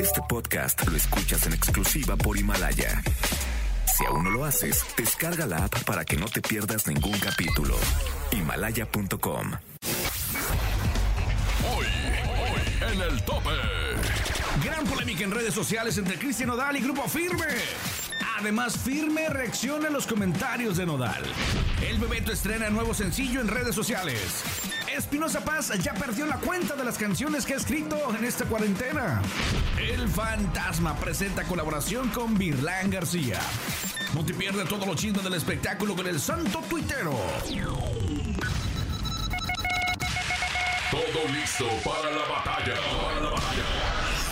Este podcast lo escuchas en exclusiva por Himalaya. Si aún no lo haces, descarga la app para que no te pierdas ningún capítulo. Himalaya.com. Hoy, hoy, en el tope. Gran polémica en redes sociales entre Cristian Nodal y Grupo Firme. Además, Firme reacciona a los comentarios de Nodal. El Bebeto estrena nuevo sencillo en redes sociales. Espinosa Paz ya perdió la cuenta de las canciones que ha escrito en esta cuarentena. El Fantasma presenta colaboración con Virlán García. No te pierdas todo lo chisme del espectáculo con el santo tuitero. Todo listo para la batalla. Para la batalla.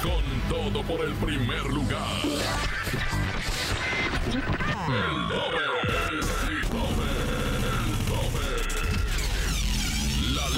Con todo por el primer lugar. El tope.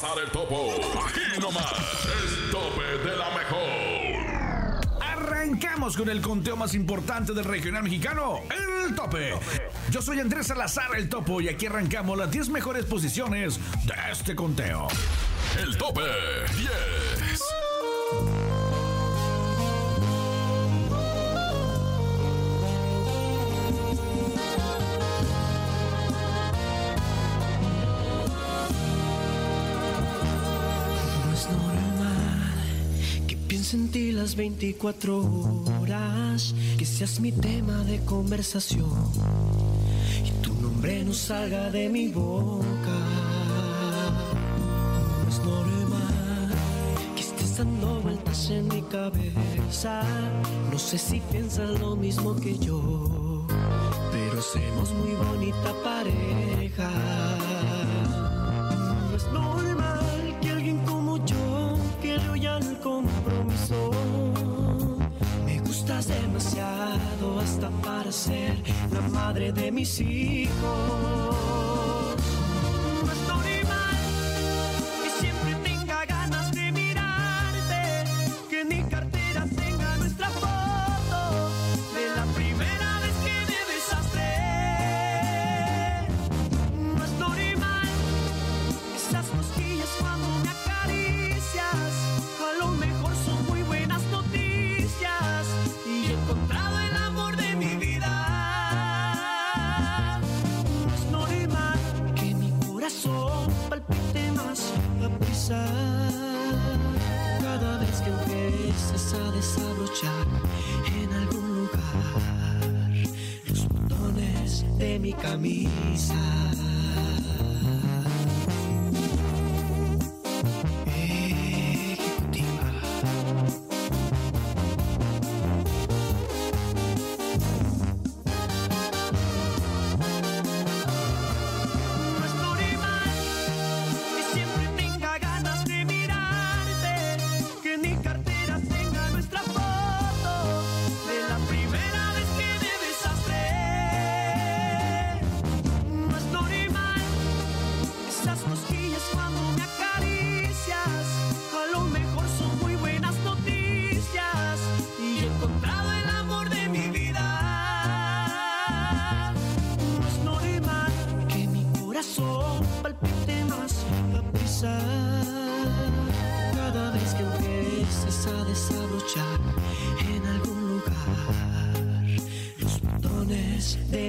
El Topo. Aquí nomás. El tope de la mejor. Arrancamos con el conteo más importante del regional mexicano, el tope. Yo soy Andrés Salazar el Topo y aquí arrancamos las 10 mejores posiciones de este conteo. El tope 10. Piense en ti las 24 horas, que seas mi tema de conversación y tu nombre no salga de mi boca. No es normal que estés dando vueltas en mi cabeza. No sé si piensas lo mismo que yo, pero somos muy bonita pareja. La madre de mis hijos.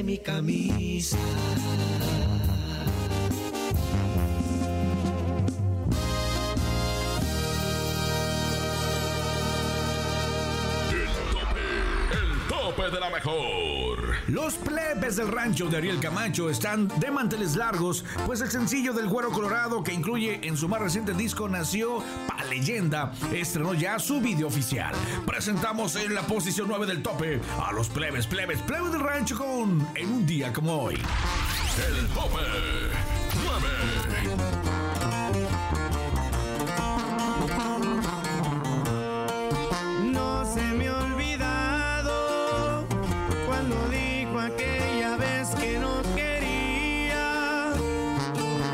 Mi camisa. El tope. El tope de la mejor. Los plebes del rancho de Ariel Camacho están de manteles largos, pues el sencillo del Güero Colorado, que incluye en su más reciente disco Nació Pa' leyenda estrenó ya su video oficial. Presentamos en la posición 9 del tope a los plebes, plebes, plebes del rancho con En un día como hoy. El tope 9.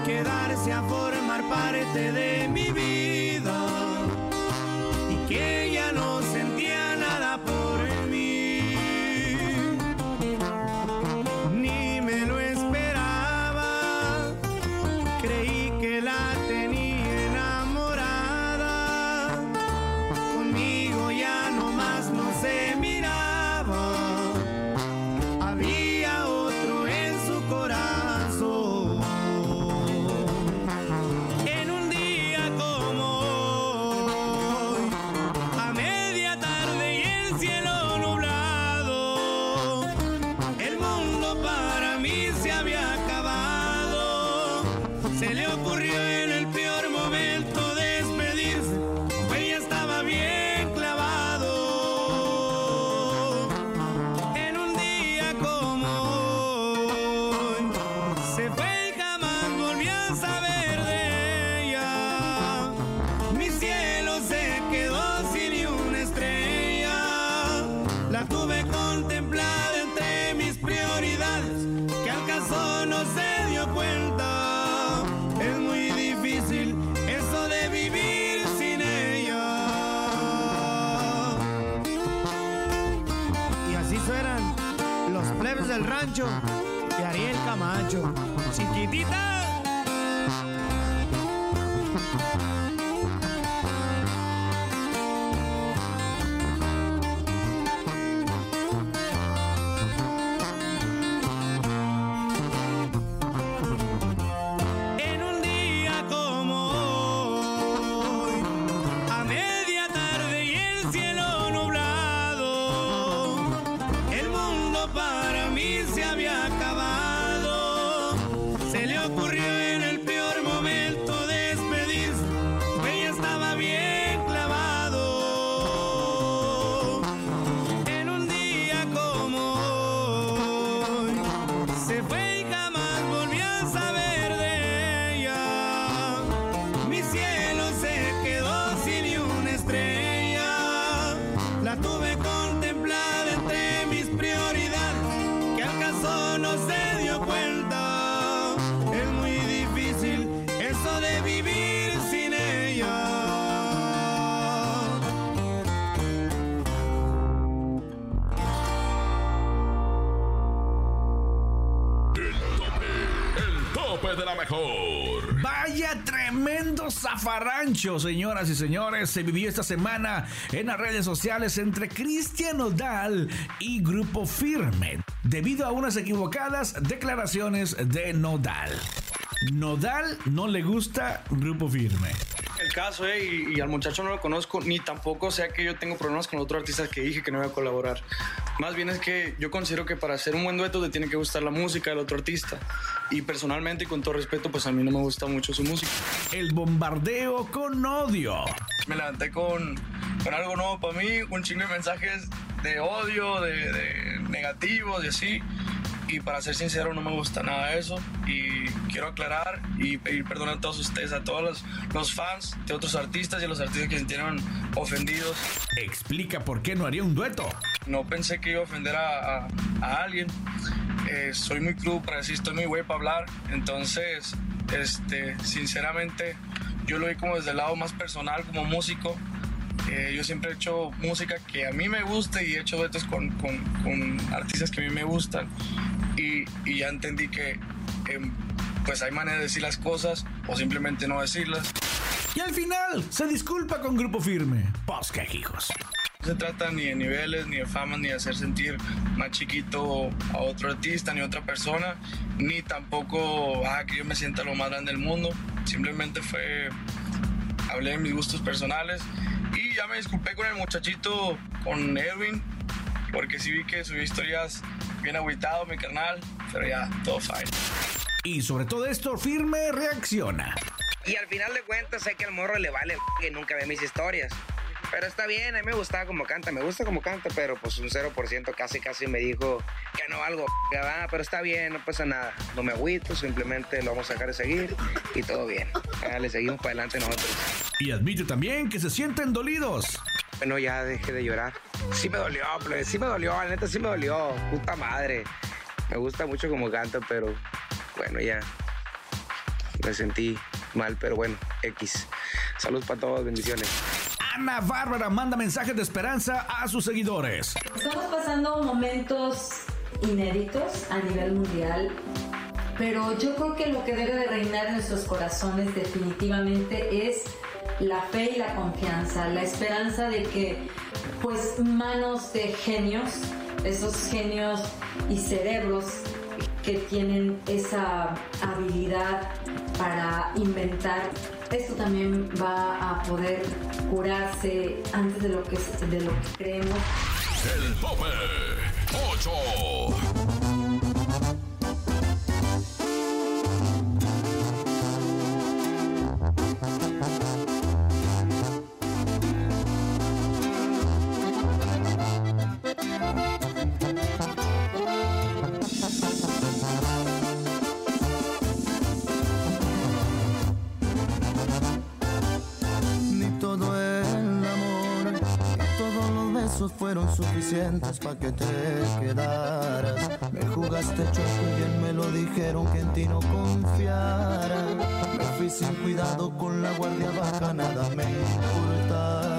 Quedarse a formar parte de mí. Zafarrancho, señoras y señores. Se vivió esta semana en las redes sociales entre Cristian Nodal y Grupo Firme, debido a unas equivocadas declaraciones de Nodal. Nodal no le gusta Grupo Firme. El caso, eh, y, al muchacho no lo conozco, ni tampoco sea que yo tengo problemas con otro artista que dije que no iba a colaborar. Más bien es que yo considero que para hacer un buen dueto te tiene que gustar la música del otro artista. Y personalmente y con todo respeto, pues a mí no me gusta mucho su música. El bombardeo con odio. Me levanté con, con algo nuevo para mí, un chingo de mensajes de odio, de, de negativos y así. Y para ser sincero, no me gusta nada de eso. Y quiero aclarar y pedir perdón a todos ustedes, a todos los, los fans de otros artistas y a los artistas que se sintieron ofendidos. Explica por qué no haría un dueto. No pensé que iba a ofender a, a- a alguien. Eh, soy muy crudo para decir, estoy muy güey para hablar. Entonces, este, sinceramente, yo lo vi como desde el lado más personal, como músico. Eh, yo siempre he hecho música que a mí me gusta y he hecho duetos con, con- artistas que a mí me gustan. Y, y ya entendí que em, pues hay manera de decir las cosas o simplemente no decirlas. Y al final se disculpa con Grupo Firme. Qué hijos. No se trata ni de niveles, ni de fama, ni de hacer sentir más chiquito a otro artista, ni a otra persona, ni tampoco ah, que yo me sienta lo más grande del mundo. Simplemente fue, hablé de mis gustos personales y ya me disculpé con el muchachito, con Edwin, porque sí vi que subió historias bien agüitado, mi carnal, pero ya, todo fine. Y sobre todo esto, Firme reacciona. Y al final de cuentas sé que al morro le vale que nunca ve mis historias. Pero está bien, a mí me gustaba como canta, me gusta como canta, pero pues un 0% casi casi me dijo que no algo, ah, pero está bien, no pasa nada. No me agüito, simplemente lo vamos a sacar de seguir y todo bien. Le seguimos para adelante nosotros. Y admite también que se sienten dolidos. Bueno, ya dejé de llorar. Sí me dolió, pero sí me dolió, la neta sí me dolió. Puta madre. Me gusta mucho como canta, pero bueno, ya. Me sentí mal, pero bueno, X. saludos para todos, bendiciones. Ana Bárbara manda mensajes de esperanza a sus seguidores. Estamos pasando momentos inéditos a nivel mundial, pero yo creo que lo que debe de reinar en nuestros corazones definitivamente es la fe y la confianza, la esperanza de que pues manos de genios, esos genios y cerebros que tienen esa habilidad para inventar esto también va a poder curarse antes de lo que, de lo que creemos. El tope 8. fueron suficientes para que te quedaras. Me jugaste choco y bien me lo dijeron que en ti no confiara. Me fui sin cuidado con la guardia baja, nada me importaba.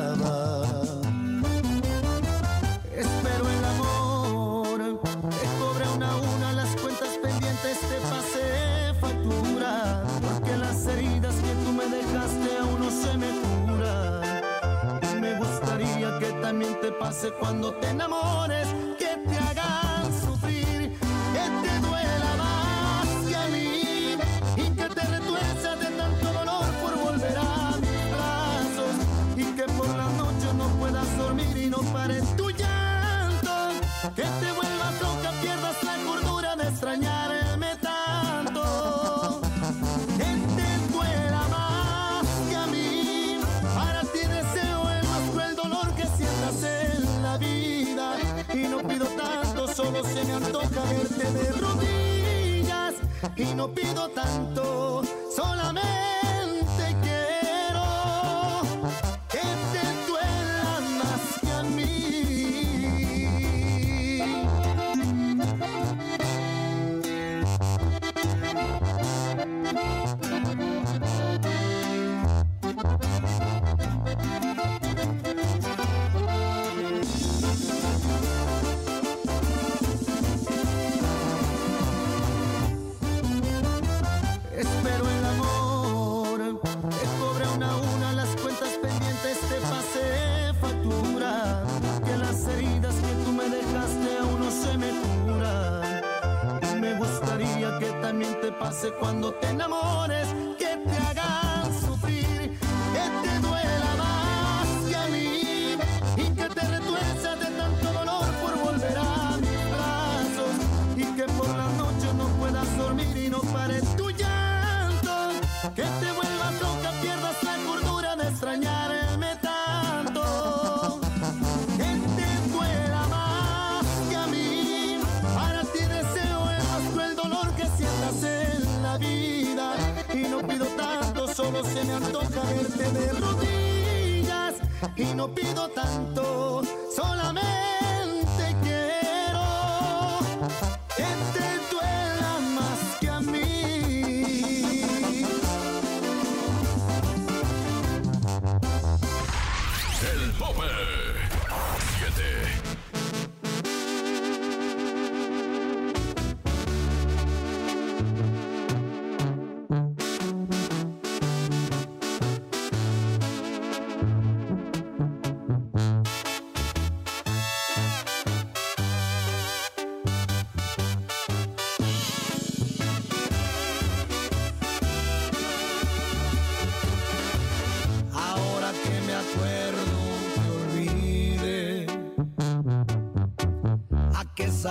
pase cuando te enamores. de rodillas y no pido tanto, solamente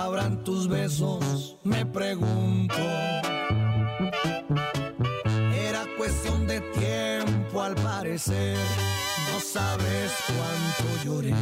sabrán tus besos? Me pregunto. Era cuestión de tiempo al parecer, no sabes cuánto lloré.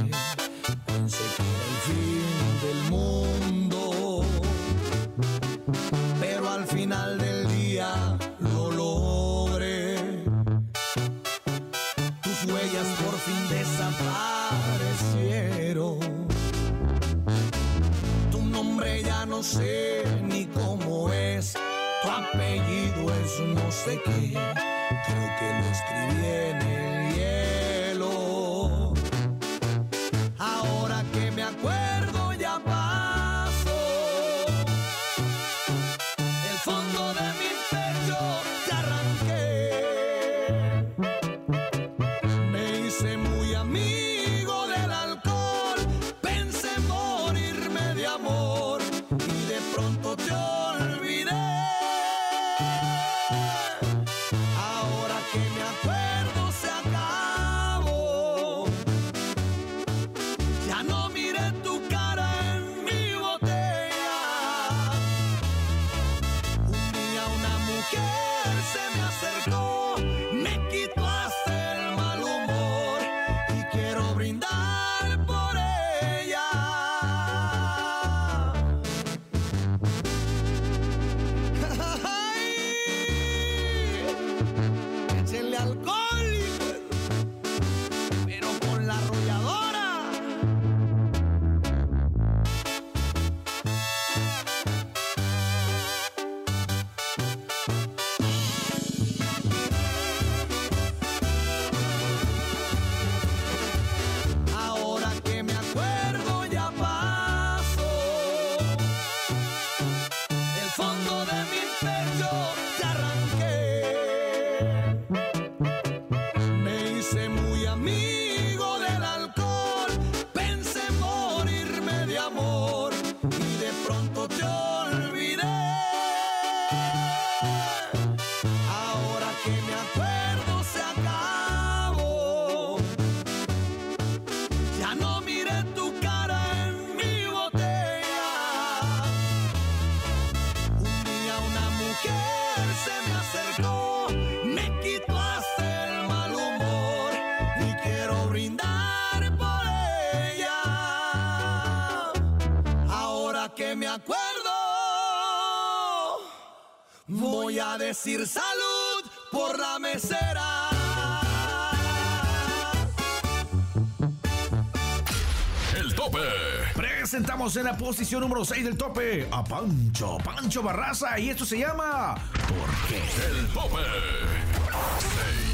Decir salud por la mesera. El tope. Presentamos en la posición número 6 del tope a Pancho, Pancho Barraza, y esto se llama ¿Por qué? El tope. 6.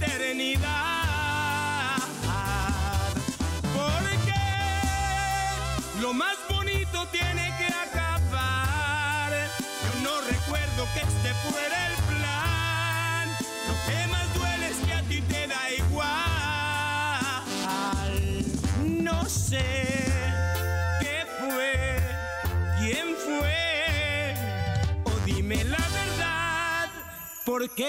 eternidad. Porque lo más bonito tiene que acabar. Yo no recuerdo que este fuera el plan. Lo que más duele es que a ti te da igual. No sé ¿por qué?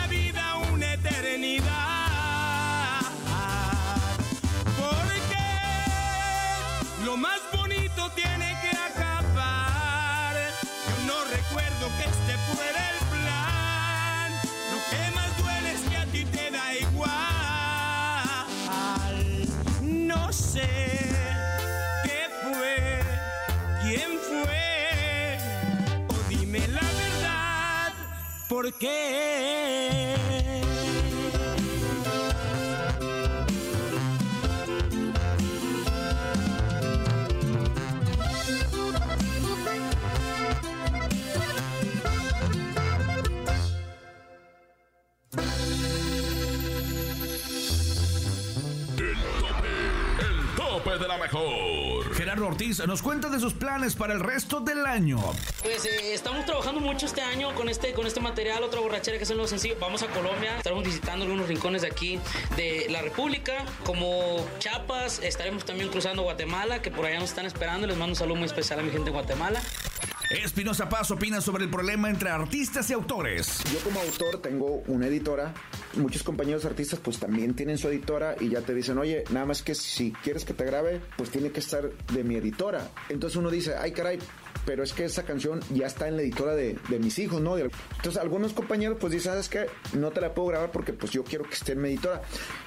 ¿por Ortiz nos cuenta de sus planes para el resto del año. Pues eh, estamos trabajando mucho este año con este, con este material, otra borrachera que es el nuevo sencillo. Vamos a Colombia, estaremos visitando algunos rincones de aquí de la República, como Chiapas, estaremos también cruzando Guatemala, que por allá nos están esperando. Les mando un saludo muy especial a mi gente de Guatemala. Espinosa Paz opina sobre el problema entre artistas y autores. Yo como autor tengo una editora. Muchos compañeros artistas pues también tienen su editora y ya te dicen, oye, nada más que si quieres que te grabe, pues tiene que estar de mi editora. Entonces uno dice, ay caray, pero es que esa canción ya está en la editora de, de mis hijos, ¿no? Entonces algunos compañeros pues dicen, ¿sabes qué? No te la puedo grabar porque pues yo quiero que esté en mi editora.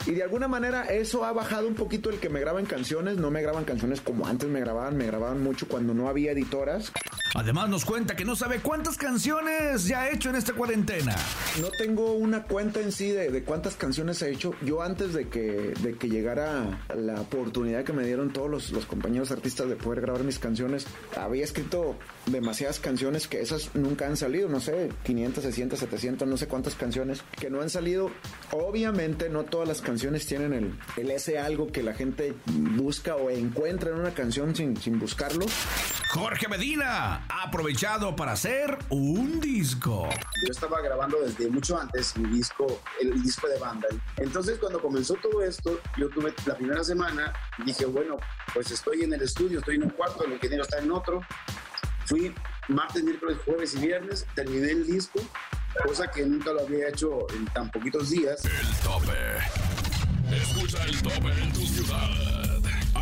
Y de alguna manera eso ha bajado un poquito el que me graban canciones. No me graban canciones como antes me grababan, me grababan mucho cuando no había editoras. Además nos cuenta que no sabe cuántas canciones ya ha hecho en esta cuarentena. No tengo una cuenta en sí de, de cuántas canciones he hecho. Yo antes de que, de que llegara la oportunidad que me dieron todos los, los compañeros artistas de poder grabar mis canciones, había escrito demasiadas canciones que esas nunca han salido, no sé, 500, 600, 700, no sé cuántas canciones que no han salido. Obviamente no todas las canciones tienen el, el ese algo que la gente busca o encuentra en una canción sin, sin buscarlo. Jorge Medina ha aprovechado para hacer un disco. Yo estaba grabando desde mucho antes mi disco, el disco de banda. Entonces cuando comenzó todo esto, yo tuve la primera semana, dije, bueno, pues estoy en el estudio, estoy en un cuarto, el ingeniero está en otro. Fui martes, miércoles, jueves y viernes, terminé el disco, cosa que nunca lo había hecho en tan poquitos días. El tope. Escucha el tope en tu ciudad.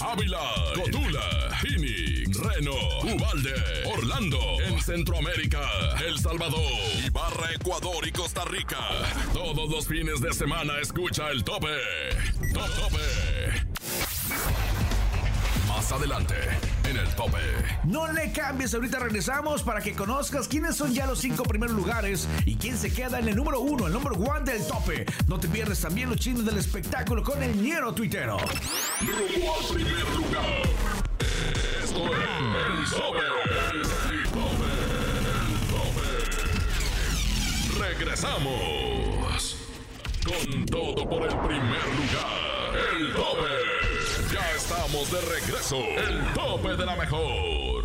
Ávila, Cotula, Phoenix, Reno, Ubalde, Orlando, en Centroamérica, El Salvador, Ibarra, Ecuador y Costa Rica. Todos los fines de semana escucha el tope. Top tope. Más adelante, en el tope. No le cambies, ahorita regresamos para que conozcas quiénes son ya los cinco primeros lugares y quién se queda en el número uno, el número one del tope. No te pierdes también los chinos del espectáculo con el ñero tuitero. Rumbo al primer lugar. Esto es el tope. El tope. El tope. Regresamos. Con todo por el primer lugar. El tope. Ya estamos de regreso. El tope de la mejor.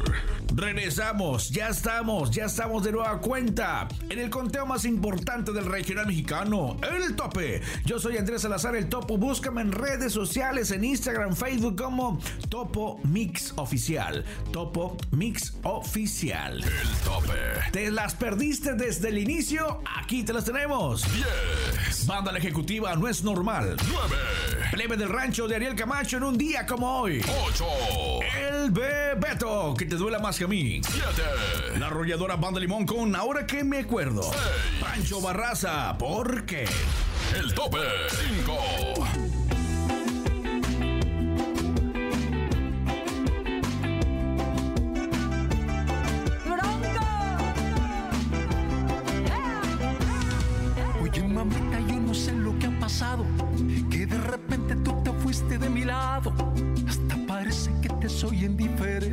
Regresamos, ya estamos, ya estamos de nueva cuenta en el conteo más importante del regional mexicano, el tope. Yo soy Andrés Salazar, el topo. Búscame en redes sociales, en Instagram, Facebook como Topo Mix Oficial. Topo Mix Oficial. El tope. ¿Te las perdiste desde el inicio? Aquí te las tenemos. 10. Banda la ejecutiva no es normal. 9. Plebe del rancho de Ariel Camacho en un día como hoy. 8. El Bebeto, que te duela más que a mí. 7. La arrolladora Banda Limón con Ahora que me acuerdo. Pancho Barraza, ¿por qué? El tope. 5. Oye, mamita, yo no sé lo que ha pasado. Que de repente tú te fuiste de mi lado. Hasta parece que te soy indiferente,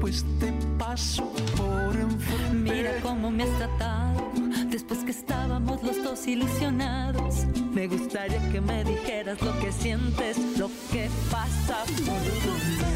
pues te paso por enfrente. Mira cómo me has tratado después que estábamos los dos ilusionados. Me gustaría que me dijeras lo que sientes, lo que pasa por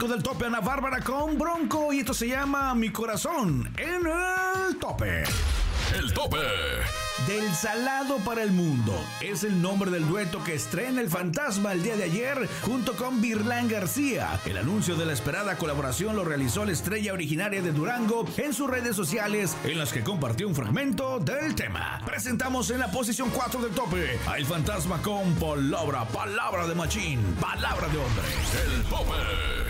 5 del tope Ana Bárbara con Bronco y esto se llama Mi Corazón en el tope. El tope. Del Salado para el Mundo es el nombre del dueto que estrena el Fantasma el día de ayer junto con Virlán García. El anuncio de la esperada colaboración lo realizó la estrella originaria de Durango en sus redes sociales en las que compartió un fragmento del tema. Presentamos en la posición 4 del tope a El Fantasma con Palabra, Palabra de Machín, Palabra de Hombre. El tope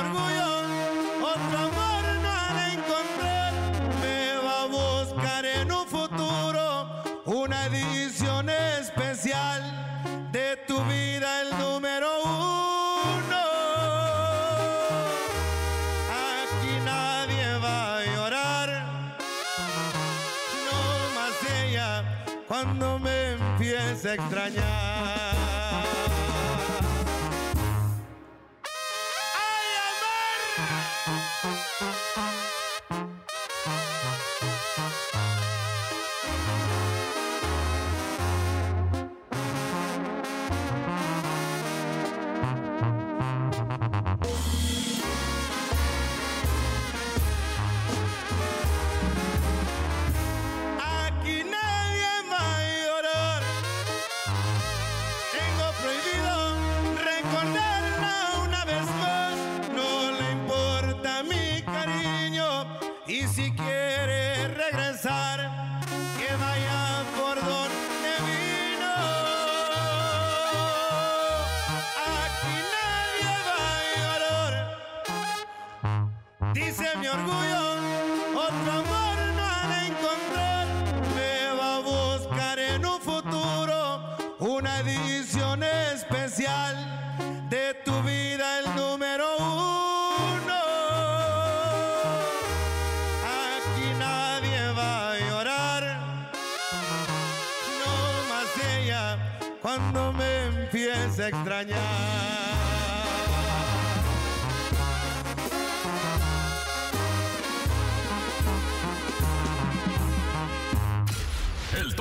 Orgullo, otro amor de encontrar. Me va a buscar en un futuro una edición especial de tu vida, el número uno. Aquí nadie va a llorar, no más ella cuando me empiece a extrañar. Otro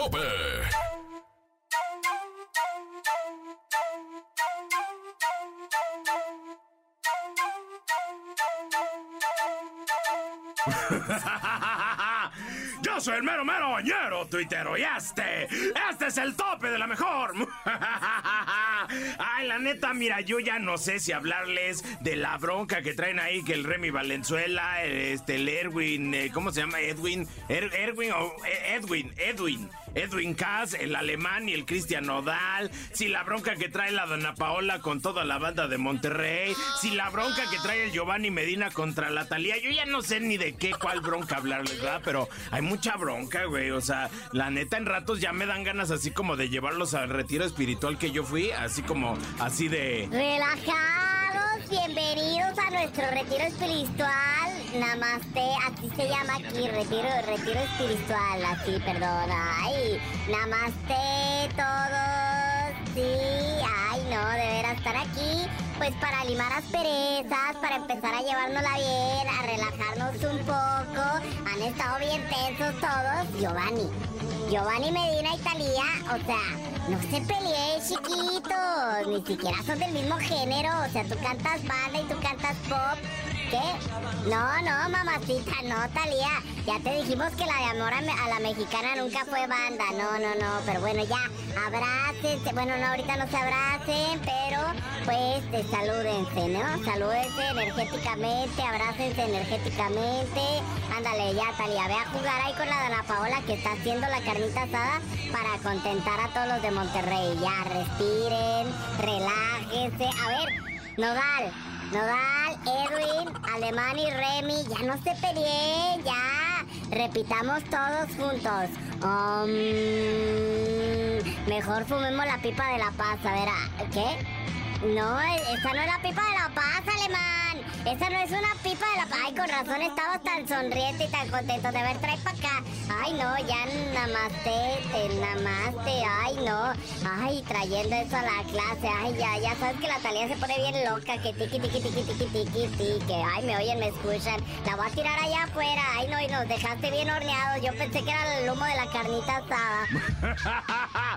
tope. Yo soy el mero mero bañero, tuitero, y este, este es el tope de la mejor. Ay, la neta, mira, yo ya no sé si hablarles de la bronca que traen ahí, que el Remy Valenzuela, este, el Erwin, eh, ¿cómo se llama? Edwin, Er- Erwin o eh, Edwin, Edwin. Edwin Cass, el alemán y el Cristian Nodal, si la bronca que trae la Dona Paola con toda la banda de Monterrey, si la bronca que trae el Giovanni Medina contra la Talía, yo ya no sé ni de qué, cuál bronca hablarles, ¿verdad? Pero hay mucha bronca, güey, o sea, la neta en ratos ya me dan ganas así como de llevarlos al retiro espiritual que yo fui, así como, así de... Relajados, bienvenidos a nuestro retiro espiritual. Namaste, así se llama aquí, retiro, retiro espiritual, así, perdón. Ay, namaste todos. Sí, ay, no, de veras estar aquí, pues para limar asperezas, para empezar a llevárnosla bien, a relajarnos un poco. Han estado bien tensos todos. Giovanni, Giovanni Medina y Talía, o sea, no se peleen, chiquitos. Ni siquiera son del mismo género. O sea, tú cantas banda y tú cantas pop. ¿Qué? No, no, mamacita, no, Talía. Ya te dijimos que la de amor a, la mexicana nunca fue banda. No, no, no. Pero bueno, ya, abrácense. Bueno, no, ahorita no se abracen, pero pues salúdense, ¿no? Salúdense energéticamente, abrácense energéticamente. Ándale, ya, Talía, ve a jugar ahí con la Dana Paola que está haciendo la carnita asada para contentar a todos los de Monterrey. Ya, respiren, relájense. A ver, Nodal, Nodal, Edwin, Alemán y Remy, ya no se peleen, ya. Repitamos todos juntos. Mejor fumemos la pipa de la paz. A ver, ah, ¿qué? No, esa no es la pipa de la paz, alemán. Esa no es una pipa de la. Ay, con razón estabas tan sonriente y tan contento de ver, trae para acá. Ay, no, ya namaste, te namaste. Ay, no. Ay, trayendo eso a la clase. Ay, ya, ya sabes que la Talía se pone bien loca. Que tiqui, tiqui, tiqui, tiqui, tiqui, tiqui. Ay, me oyen, me escuchan. La voy a tirar allá afuera. Ay, no, y nos dejaste bien horneados. Yo pensé que era el humo de la carnita asada.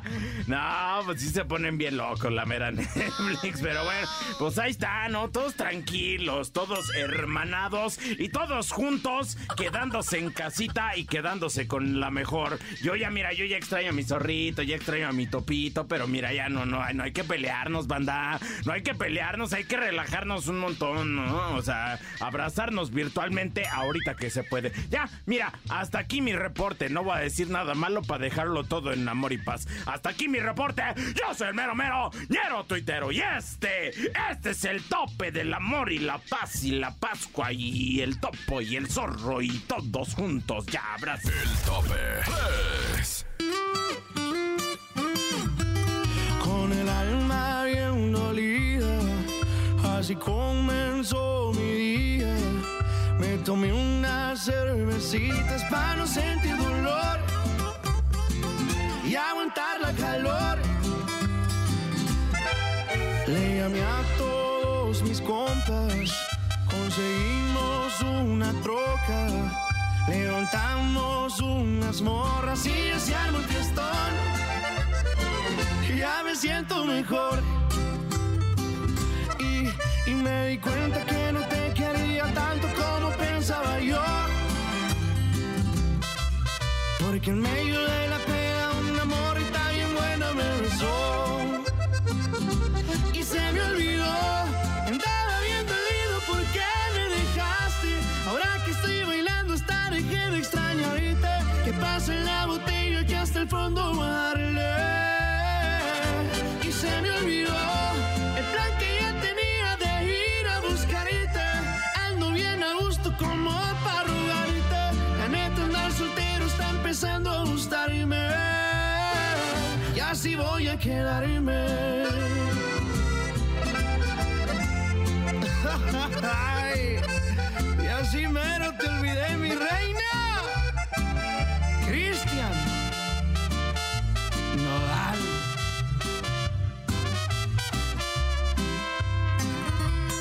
No, pues sí se ponen bien locos la mera Netflix, pero bueno, pues ahí está, ¿no? Todos tranquilos, todos hermanados y todos juntos, quedándose en casita y quedándose con la mejor. Yo ya, mira, yo ya extraño a mi zorrito, ya extraño a mi topito, pero mira, ya no, no, no hay que pelearnos, banda, no hay que pelearnos, hay que relajarnos un montón, ¿no? O sea, abrazarnos virtualmente ahorita que se puede. Ya, mira, hasta aquí mi reporte, no voy a decir nada malo para dejarlo todo en amor y paz. Hasta aquí mi reporte, yo soy el mero mero, ñero tuitero, y este, este es el tope del amor y la paz y la pascua y el topo y el zorro y todos juntos, ya abrazo. El tope 3. con el alma bien dolida. Así comenzó mi día. Me tomé unas cervecitas para no sentir dolor y aguantar la calor. Le llamé a todos mis compas, conseguimos una troca. Levantamos unas morras y se armó un ya me siento mejor. Y, y me di cuenta que no te quería tanto como pensaba yo. Porque en medio de la pena un amor y está bien buena me besó. Y se me olvidó, que estoy bailando, hasta dejé de extrañarte. pase la botella que hasta el fondo darle. Y se me olvidó el plan que ya tenía de ir a buscarte. Ando bien a gusto como para rogarte. La neta andar soltero está empezando a gustarme. Y así voy a quedarme. Ay, así mero te olvidé, mi reina. Cristian Nodal.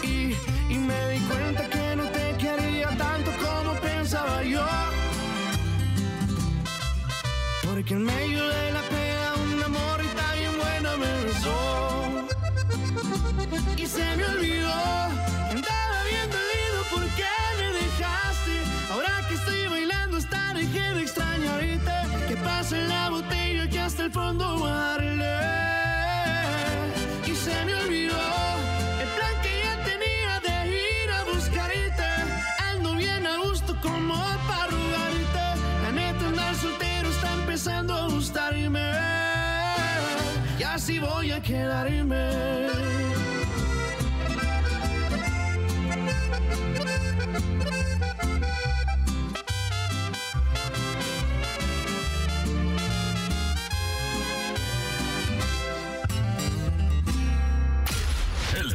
Y, y me di cuenta que no te quería tanto como pensaba yo. Porque en medio de la pena una morrita bien buena me besó. Y se me olvidó. Andaba bien dolido porque dejaste. Ahora que estoy bailando dejé de extrañarte. Que pase la botella que hasta el fondo darle. Y se me olvidó el plan que ya tenía de ir a buscarte. Ando bien a gusto como para rogarte. La neta andar soltero está empezando a gustarme. Y así voy a quedarme.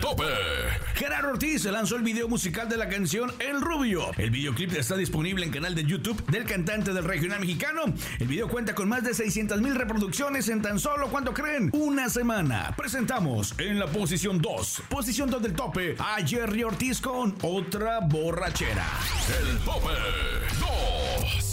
Tope. Gerardo Ortiz lanzó el video musical de la canción El Rubio. El videoclip está disponible en canal de YouTube del cantante del regional mexicano. El video cuenta con más de 600 mil reproducciones en tan solo, ¿cuánto creen? Una semana. Presentamos en la posición 2, posición 2 del tope, a Jerry Ortiz con Otra Borrachera. El tope 2.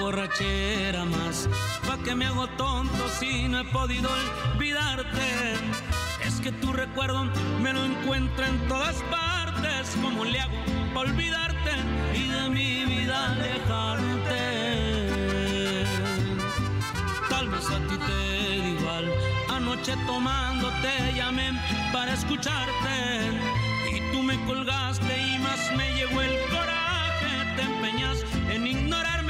Borrachera más, pa' que me hago tonto si no he podido olvidarte. Es que tu recuerdo me lo encuentro en todas partes. ¿Cómo le hago pa' olvidarte y de mi vida alejarte? Tal vez a ti te da igual. Anoche tomando te llamé para escucharte. Y tú me colgaste y más me llegó el coraje. Te empeñas en ignorarme.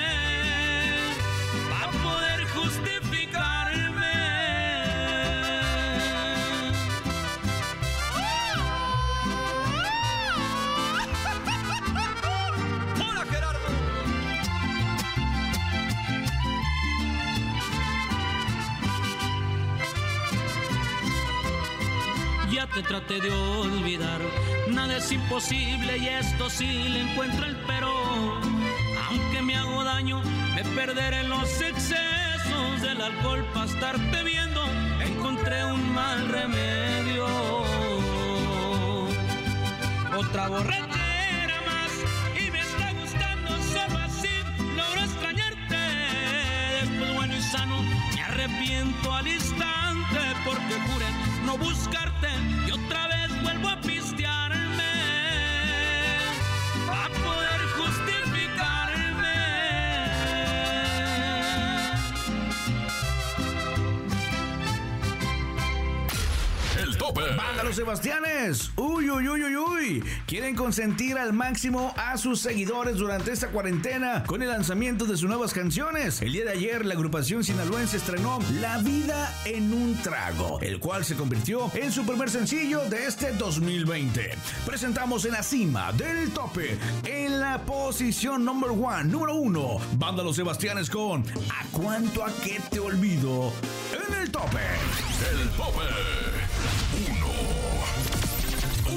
Te traté de olvidar, nada es imposible y esto sí le encuentro el pero. Aunque me hago daño, me perderé en los excesos del alcohol para estarte viendo. Encontré un mal remedio. Otra borrachera más y me está gustando así. Logro extrañarte. Después bueno y sano, me arrepiento al instante porque juré no buscarte. Y otra vez vuelvo a pistearme Los Sebastianes. Uy, uy, uy, uy, uy. Quieren consentir al máximo a sus seguidores durante esta cuarentena con el lanzamiento de sus nuevas canciones. El día de ayer, la agrupación sinaloense estrenó La vida en un trago, el cual se convirtió en su primer sencillo de este 2020. Presentamos en la cima del tope, en la posición number one, número uno, Banda Los Sebastianes con ¿A cuánto a qué te olvido? En el tope. El tope.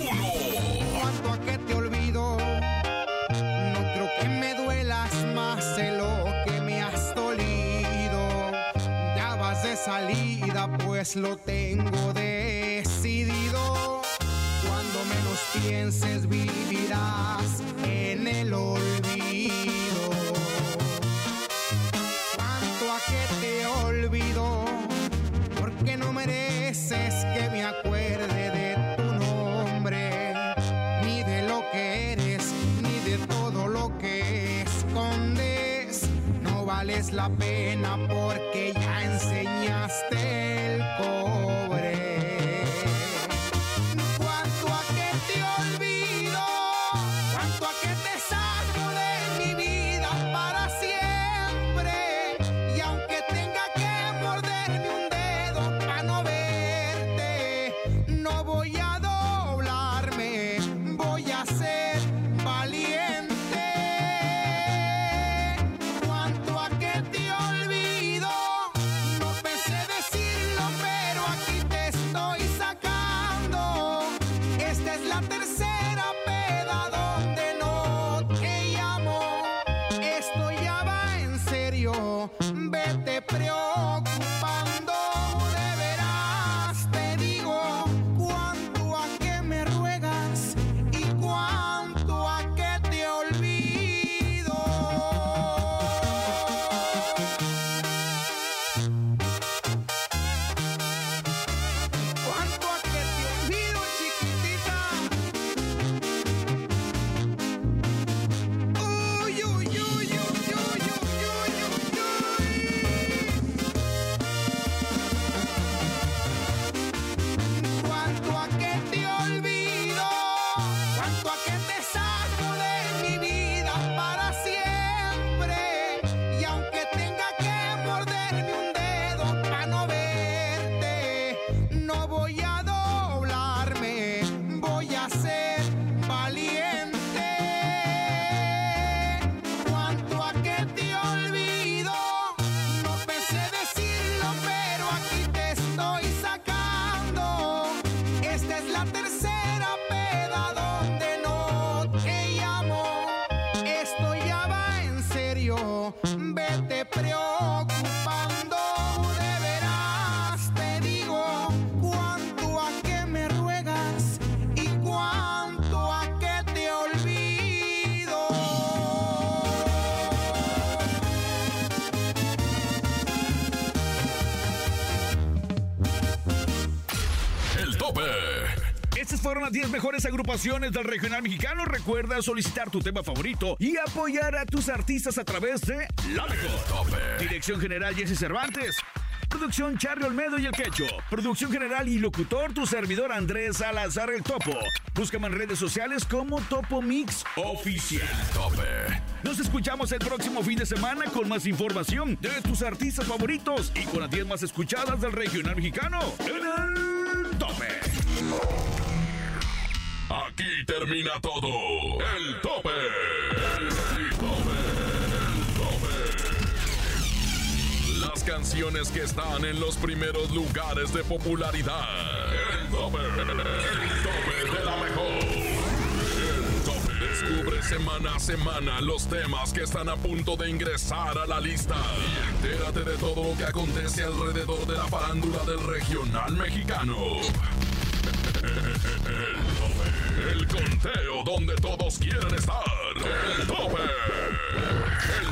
Cuanto a que te olvido, no creo que me duelas más de lo que me has dolido. Ya vas de salida, pues lo tengo decidido. Cuando menos pienses, vivirás en el olvido. La pena tope. Estas fueron las 10 mejores agrupaciones del regional mexicano. Recuerda solicitar tu tema favorito y apoyar a tus artistas a través de La Mejor. Dirección General Jesse Cervantes. Producción Charlie Olmedo y El Quecho. Producción general y locutor tu servidor Andrés Salazar El Topo. Búscame en redes sociales como Topo Mix Oficial. Nos escuchamos el próximo fin de semana con más información de tus artistas favoritos y con las 10 más escuchadas del regional mexicano. En el tope. Aquí termina todo. El tope. El tope. El tope. Las canciones que están en los primeros lugares de popularidad. El tope. Descubre semana a semana los temas que están a punto de ingresar a la lista. Y entérate de todo lo que acontece alrededor de la farándula del regional mexicano. El tope. El conteo donde todos quieren estar. El tope.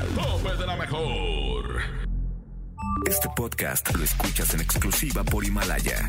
El tope de la mejor. Este podcast lo escuchas en exclusiva por Himalaya.